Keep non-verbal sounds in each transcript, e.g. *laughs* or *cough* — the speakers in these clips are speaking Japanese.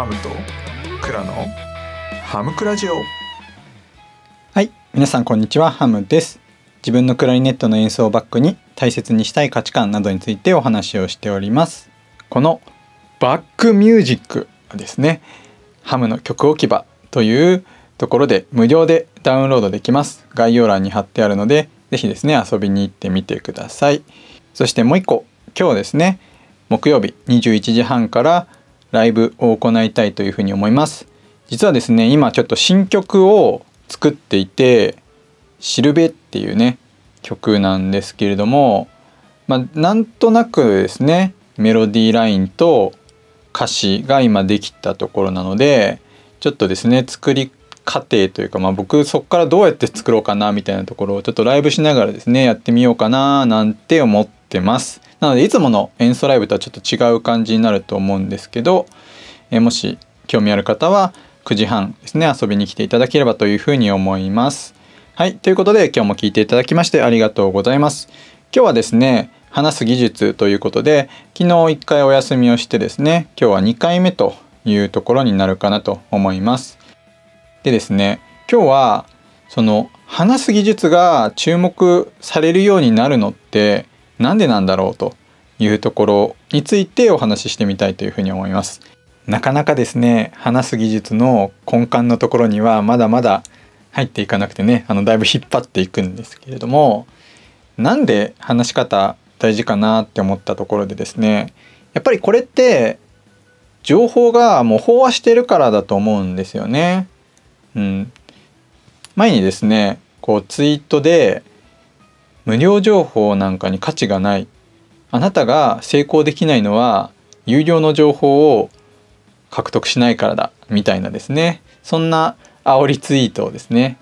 ハムとクラのハムクラジオ。はい。皆さんこんにちは。ハムです。自分のクラリネットの演奏をバックに大切にしたい価値観などについてお話をしております。このバックミュージックですねハムの曲置き場というところで無料でダウンロードできます。概要欄に貼ってあるのでぜひですね遊びに行ってみてください。そしてもう一個今日ですね木曜日21時半からライブを行いたいというふうに思います。実はですね今ちょっと新曲を作っていて「しるべ」っていうね曲なんですけれどもまあなんとなくですねメロディーラインと歌詞が今できたところなのでちょっとですね作り過程というか、まあ、僕そこからどうやって作ろうかなみたいなところをちょっとライブしながらですねやってみようかななんて思ってます。なのでいつもの演奏ライブとはちょっと違う感じになると思うんですけど、えもし興味ある方は9時半ですね遊びに来ていただければというふうに思います。はいということで今日も聞いていただきましてありがとうございます。今日はですね話す技術ということで昨日1回お休みをしてですね今日は2回目というところになるかなと思います。でですね今日はその話す技術が注目されるようになるのってなんでなんだろうというところについてお話ししてみたいというふうに思います。なかなかですね話す技術の根幹のところにはまだまだ入っていかなくてねあのだいぶ引っ張っていくんですけれどもなんで話し方大事かなって思ったところでですねやっぱりこれって情報がもう飽和してるからだと思うんですよね。うん、前にですねこうツイートで無料情報なんかに価値がない。あなたが成功できないのは有料の情報を獲得しないからだみたいなですね。そんな煽りツイートをですね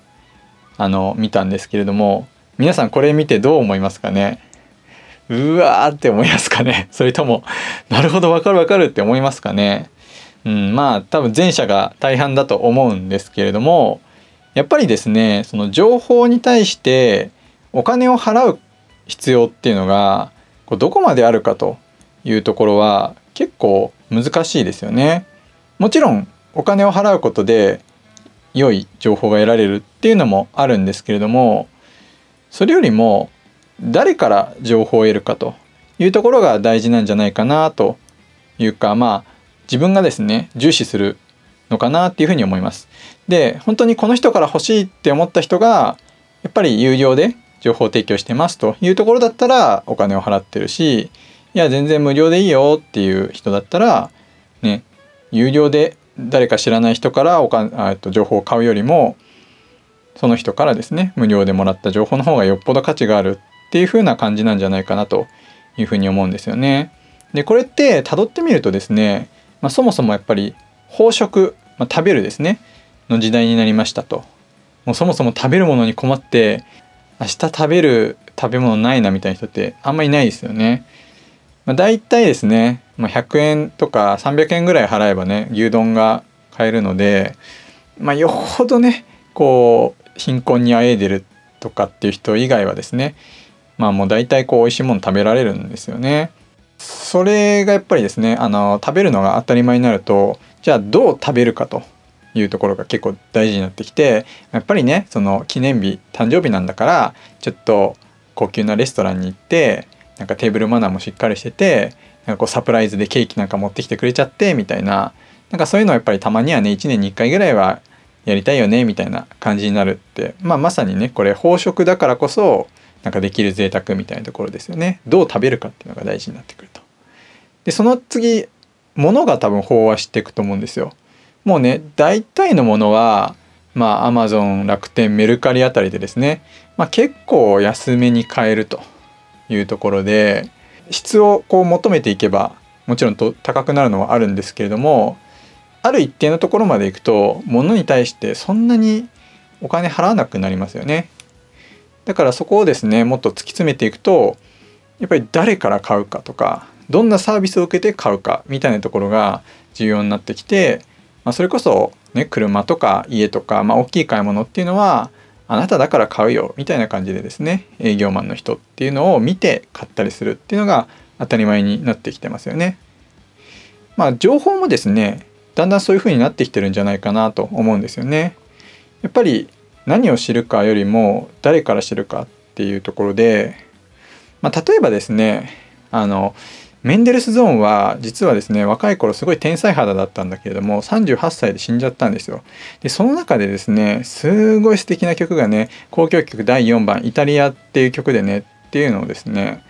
あの見たんですけれども皆さんこれ見てどう思いますかね？うわーって思いますかね？*laughs* それともなるほどわかるわかるって思いますかね？うんまあ多分前者が大半だと思うんですけれどもやっぱりですねその情報に対してお金を払う必要っていうのがこうどこまであるかというところは結構難しいですよね。もちろんお金を払うことで良い情報が得られるっていうのもあるんですけれどもそれよりも誰から情報を得るかというところが大事なんじゃないかなというかまあ自分がですね重視するのかなっていうふうに思います。で本当にこの人から欲しいって思った人がやっぱり有料で情報提供してますというところだったらお金を払ってるしいや全然無料でいいよっていう人だったらね有料で誰か知らない人からおかと情報を買うよりもその人からですね無料でもらった情報の方がよっぽど価値があるっていう風な感じなんじゃないかなというふうに思うんですよね。でこれって辿ってみるとですね、まあ、そもそもやっぱり飽食、まあ、食べるですねの時代になりましたと。もうそもそも食べるものに困って明日食べる食べ物ないなみたいな人ってあんまりいないですよね。まあ、大体ですね、まあ、100円とか300円ぐらい払えばね牛丼が買えるので、まあ、よほどねこう貧困にあえいでるとかっていう人以外はですねまあもう大体こう美味しいもの食べられるんですよね。それがやっぱりですねあの食べるのが当たり前になるとじゃあどう食べるかというところが結構大事になってきてやっぱりねその記念日誕生日なんだからちょっと高級なレストランに行ってなんかテーブルマナーもしっかりしててなんかこうサプライズでケーキなんか持ってきてくれちゃってみたいななんかそういうのはやっぱりたまにはね1年に1回ぐらいはやりたいよねみたいな感じになるって、まあ、まさにねこれ飽食だからこそなんかできる贅沢みたいなところですよねどう食べるかっていうのが大事になってくると。でその次物が多分飽和していくと思うんですよ。もうね大体のものはまあアマゾン楽天メルカリあたりでですね、まあ、結構安めに買えるというところで質をこう求めていけばもちろんと高くなるのはあるんですけれどもある一定のところまでいくと物に対してそんなにお金払わなくなりますよね。だからそこをですねもっと突き詰めていくとやっぱり誰から買うかとかどんなサービスを受けて買うかみたいなところが重要になってきてまあ、それこそ、ね、車とか家とか、まあ、大きい買い物っていうのはあなただから買うよみたいな感じでですね営業マンの人っていうのを見て買ったりするっていうのが当たり前になってきてますよね。まあ情報もですねだんだんそういう風になってきてるんじゃないかなと思うんですよね。やっぱり何を知るかよりも誰から知るかっていうところで、まあ、例えばですねあのメンデルスゾーンは実はですね若い頃すごい天才肌だったんだけれども38歳で死んじゃったんですよ。でその中でですねすごい素敵な曲がね交響曲第4番「イタリア」っていう曲でねっていうのをですね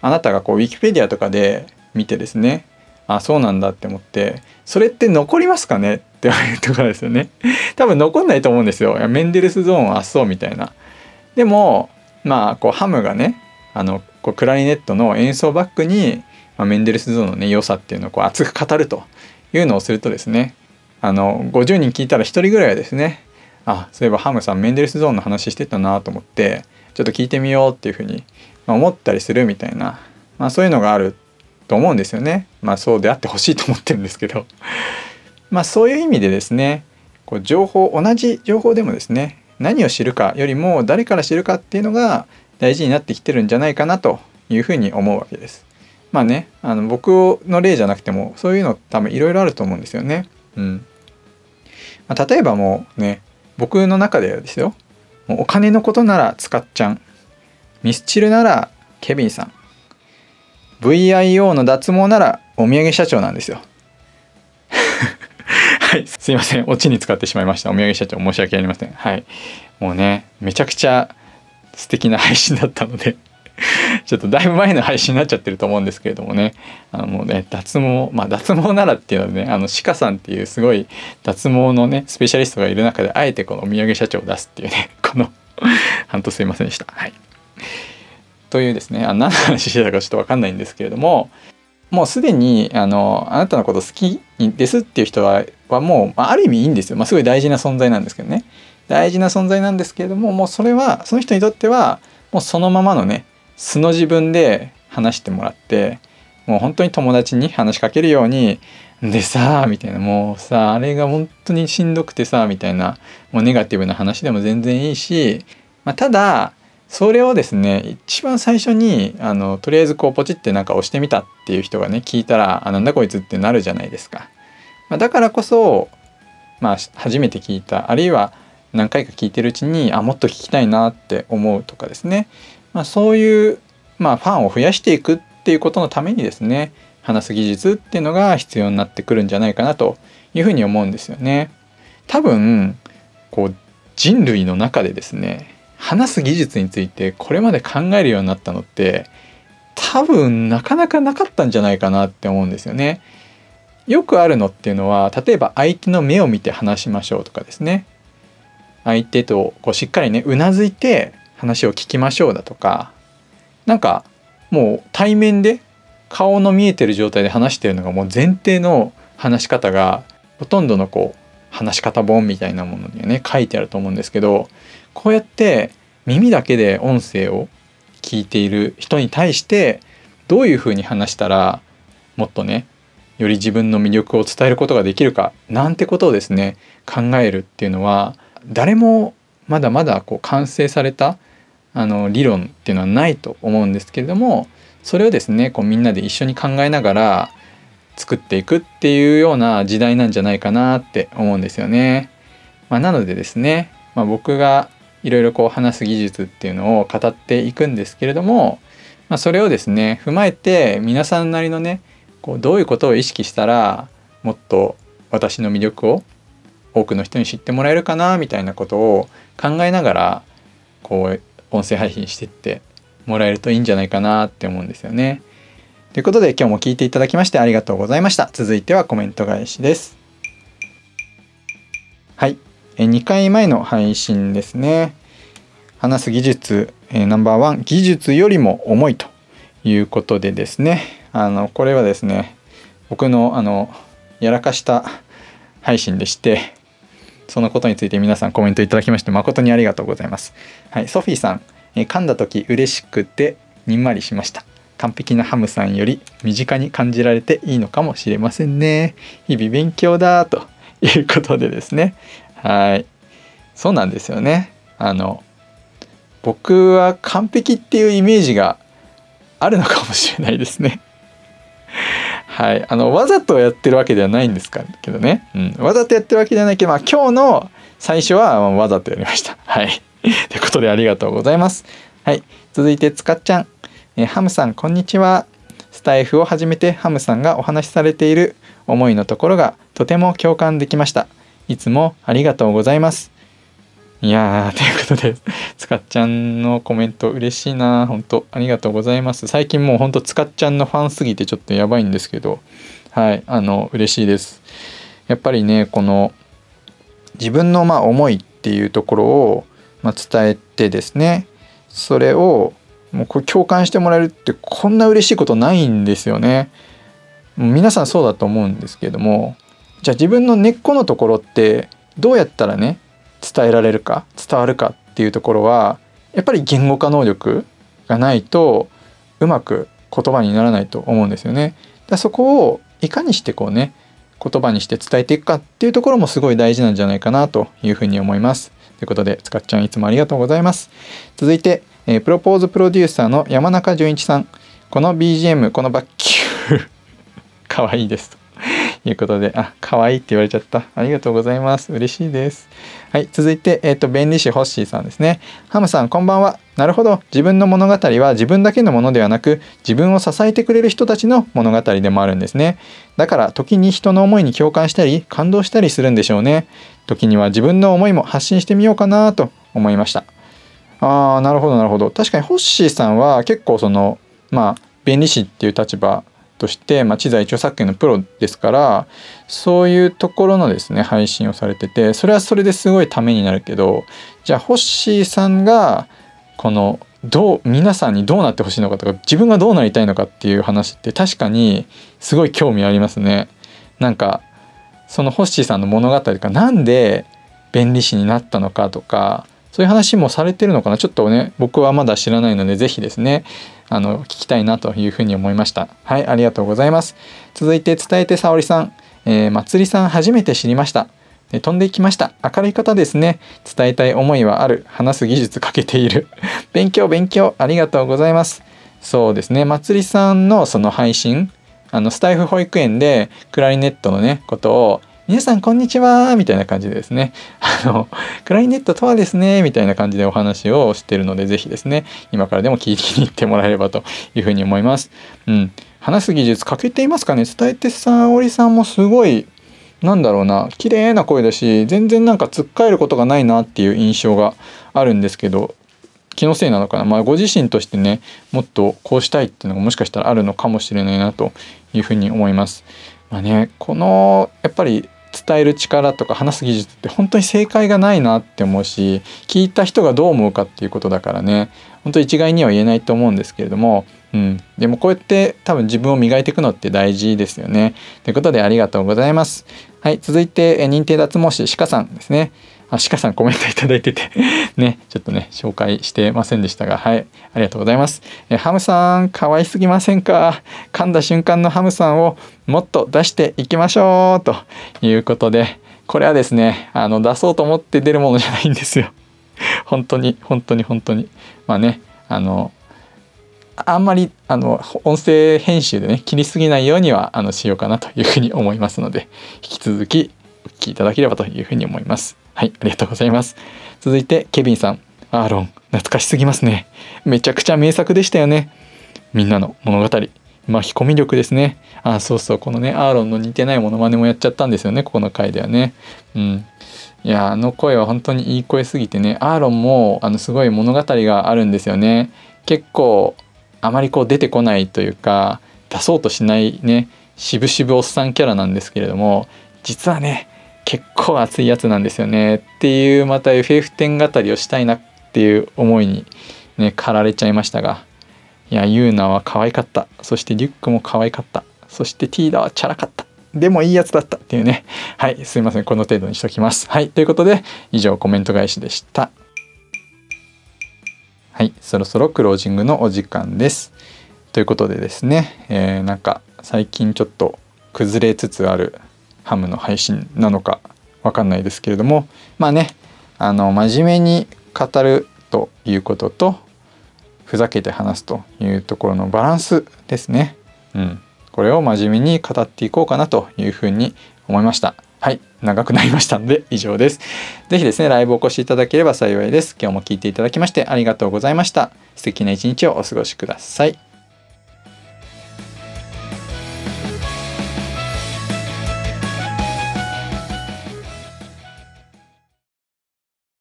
あなたがこうウィキペディアとかで見てですねあそうなんだって思ってそれって残りますかね？って言われるところですよね。*laughs* 多分残んないと思うんですよ。メンデルスゾーンあっそうみたいな。でもまあこうハムがねあのこうクラリネットの演奏バックに、まあ、メンデルスゾーンのね良さっていうのをこう熱く語るというのをするとですねあの50人聞いたら1人ぐらいはですねあそういえばハムさんメンデルスゾーンの話してたなと思ってちょっと聞いてみようっていうふうに思ったりするみたいな、まあ、そういうのがあると思うんですよね。まあそうであってほしいと思ってるんですけど *laughs* まあそういう意味でですねこう情報同じ情報でもですね何を知るかよりも誰から知るかっていうのが大事になってきてるんじゃないかなというふうに思うわけです。まあねあの僕の例じゃなくてもそういうの多分いろいろあると思うんですよね。うん。まあ、例えばもうね僕の中ではですよ。もうお金のことなら使っちゃん。ミスチルならケビンさん。VIO の脱毛ならお土産社長なんですよ。*laughs* はい。すいません。オチに使ってしまいました。お土産社長。申し訳ありません。はい。もうねめちゃくちゃ素敵な配信だったので。*laughs* ちょっとだいぶ前の配信になっちゃってると思うんですけれどもね。あのもうね脱毛まあ脱毛ならっていうのはねあの鹿さんっていうすごい脱毛のねスペシャリストがいる中であえてこのお土産社長を出すっていうね *laughs* この半とすいませんでした。はい。というですねあ何の話してたかちょっと分かんないんですけれどももうすでにあのあなたのこと好きですっていう人ははもう、まあ、ある意味いいんですよ、まあ、すごい大事な存在なんですけどね。大事な存在なんですけれどももうそれはその人にとってはもうそのままのね素の自分で話してもらってもう本当に友達に話しかけるようにでさみたいなもうさあれが本当にしんどくてさみたいなもうネガティブな話でも全然いいし、まあ、ただそれをですね一番最初にあのとりあえずこうポチってなんか押してみたっていう人がね聞いたらあなんだこいつってなるじゃないですか。まあ、だからこそまあ初めて聞いたあるいは何回か聞いてるうちにあもっと聞きたいなって思うとかですね、まあ、そういう、まあ、ファンを増やしていくっていうことのためにですね話す技術っていうのが必要になってくるんじゃないかなというふうに思うんですよね。多分こう人類の中でですね話す技術についてこれまで考えるようになったのって多分なかなかなかったんじゃないかなって思うんですよね。よくあるのっていうのは例えば相手の目を見て話しましょうとかですね相手とこうしっかりねうなずいて話を聞きましょうだとかなんかもう対面で顔の見えてる状態で話してるのがもう前提の話し方がほとんどのこう話し方本みたいなものにはね書いてあると思うんですけどこうやって耳だけで音声を聞いている人に対してどういうふうに話したらもっとねより自分の魅力を伝えることができるかなんてことをですね考えるっていうのは誰もまだまだこう完成されたあの理論っていうのはないと思うんですけれどもそれをですねこうみんなで一緒に考えながら作っていくっていうような時代なんじゃないかなって思うんですよね。まあ、なのでですね、まあ、僕がいろいろこう話す技術っていうのを語っていくんですけれども、まあ、それをですね踏まえて皆さんなりのねこうどういうことを意識したらもっと私の魅力を多くの人に知ってもらえるかなみたいなことを考えながらこう音声配信してってもらえるといいんじゃないかなって思うんですよね。ということで今日も聞いていただきましてありがとうございました。続いてはコメント返しです。はい。2回前の配信ですね。話す技術、えナンバーワン、技術よりも重いということでですね。あの、これはですね、僕のあの、やらかした配信でして、そのことについて皆さんコメントいただきまして誠にありがとうございます。はい、ソフィーさん、え噛んだ時嬉しくてにんまりしました。完璧なハムさんより身近に感じられていいのかもしれませんね。日々勉強だということでですね。はい。そうなんですよね。あの、僕は完璧っていうイメージがあるのかもしれないですね。*laughs* はい、あのわざとやってるわけではないんですかけどね、うん、わざとやってるわけではないけど、まあ、今日の最初はわざとやりました。*laughs* はいということでありがとうございます。はい、続いてつかっちゃん、えハムさんこんにちは。スタイフを始めてハムさんがお話しされている思いのところがとても共感できました。いつもありがとうございます。いやーということで *laughs* つかっちゃんのコメント嬉しいな本当ありがとうございます。最近もうほんとつかっちゃんのファンすぎてちょっとやばいんですけどはいあの嬉しいです。やっぱりねこの自分のまあ思いっていうところを、まあ、伝えてですねそれをもうこれ共感してもらえるってこんな嬉しいことないんですよね。もう皆さんそうだと思うんですけどもじゃあ自分の根っこのところってどうやったらね伝えられるか伝わるかっていうところはやっぱり言語化能力がないとうまく言葉にならないと思うんですよね。だそこをいかにしてこうね言葉にして伝えていくかっていうところもすごい大事なんじゃないかなというふうに思います。ということでつかっちゃんいつもありがとうございます。続いて、えープロポーズプロデューサーの山中淳一さんこの BGM このバッキューかわいいですいうことであ可愛いって言われちゃった。ありがとうございます。嬉しいです。はい続いてえっ、と弁理士ホッシーさんですね。ハムさんこんばんは。なるほど。自分の物語は自分だけのものではなく自分を支えてくれる人たちの物語でもあるんですね。だから時に人の思いに共感したり感動したりするんでしょうね。時には自分の思いも発信してみようかなと思いました。あーなるほどなるほど。確かにホッシーさんは結構そのまあ弁理士っていう立場として、まあ、知財著作権のプロですからそういうところのですね配信をされててそれはそれですごいためになるけどじゃあホッシーさんがこのどう皆さんにどうなってほしいのかとか自分がどうなりたいのかっていう話って確かにすごい興味ありますね。なんかそのホッシーさんの物語とかなんで弁理士になったのかとかそういう話もされてるのかなちょっとね僕はまだ知らないので是非ですねあの聞きたいなというふうに思いました。はいありがとうございます。続いて伝えて沙織さん、えー、まつりさん初めて知りました。飛んでいきました。明るい方ですね。伝えたい思いはある。話す技術かけている。*laughs* 勉強勉強。ありがとうございます。そうですね。まつりさんのその配信あのスタイフ保育園でクラリネットのねことを皆さんこんにちはみたいな感じでですねあのクラリネットとはですねみたいな感じでお話をしてるのでぜひですね今からでも聞いてに行ってもらえればというふうに思います。うん、話す技術欠けていますかね？伝えてさおりさんもすごいなんだろうな綺麗な声だし全然なんかつっかえることがないなっていう印象があるんですけど気のせいなのかな、まあ、ご自身としてねもっとこうしたいっていうのがもしかしたらあるのかもしれないなというふうに思います。まあね、このやっぱり伝える力とか話す技術って本当に正解がないなって思うし聞いた人がどう思うかっていうことだからね本当一概には言えないと思うんですけれども、うん、でもこうやって多分自分を磨いていくのって大事ですよね。ということでありがとうございます。はい、続いてえ認定脱毛師鹿さんですね。あ鹿さんコメントいただいてて *laughs* ねちょっとね紹介してませんでしたがはいありがとうございます。えハムさん可愛すぎませんか？噛んだ瞬間のハムさんをもっと出していきましょうということでこれはですねあの出そうと思って出るものじゃないんですよ。*laughs* 本当に本当に本当に。まあねあのあんまりあの音声編集でね切りすぎないようにはあのしようかなというふうに思いますので引き続きお聞きいただければというふうに思います。はい、ありがとうございます。続いてケビンさん、アーロン懐かしすぎますね。めちゃくちゃ名作でしたよね。みんなの物語。巻き込み力ですね。あ、そうそう、このね、アーロンの似てないモノマネもやっちゃったんですよね、ここの回ではね。うん。いや、あの声は本当にいい声すぎてね、アーロンもあのすごい物語があるんですよね。結構あまりこう出てこないというか出そうとしないね渋々おっさんキャラなんですけれども実はね結構熱いやつなんですよねっていうまた FF10 語りをしたいなっていう思いにね駆られちゃいましたがいやユーナは可愛かった。そしてリュックも可愛かった。そしてティーダはチャラかった。でもいいやつだったっていうね。*laughs* はいすいません。この程度にしときます。はいということで以上コメント返しでした。はい、そろそろクロージングのお時間です。ということでですね、えーなんか最近ちょっと崩れつつあるハムの配信なのかわかんないですけれども、まあね、あの真面目に語るということとふざけて話すというところのバランスですね。うん、これを真面目に語っていこうかなというふうに思いました。はい長くなりましたので以上です。是非ですねライブお越しいただければ幸いです。今日も聞いていただきましてありがとうございました。素敵な一日をお過ごしください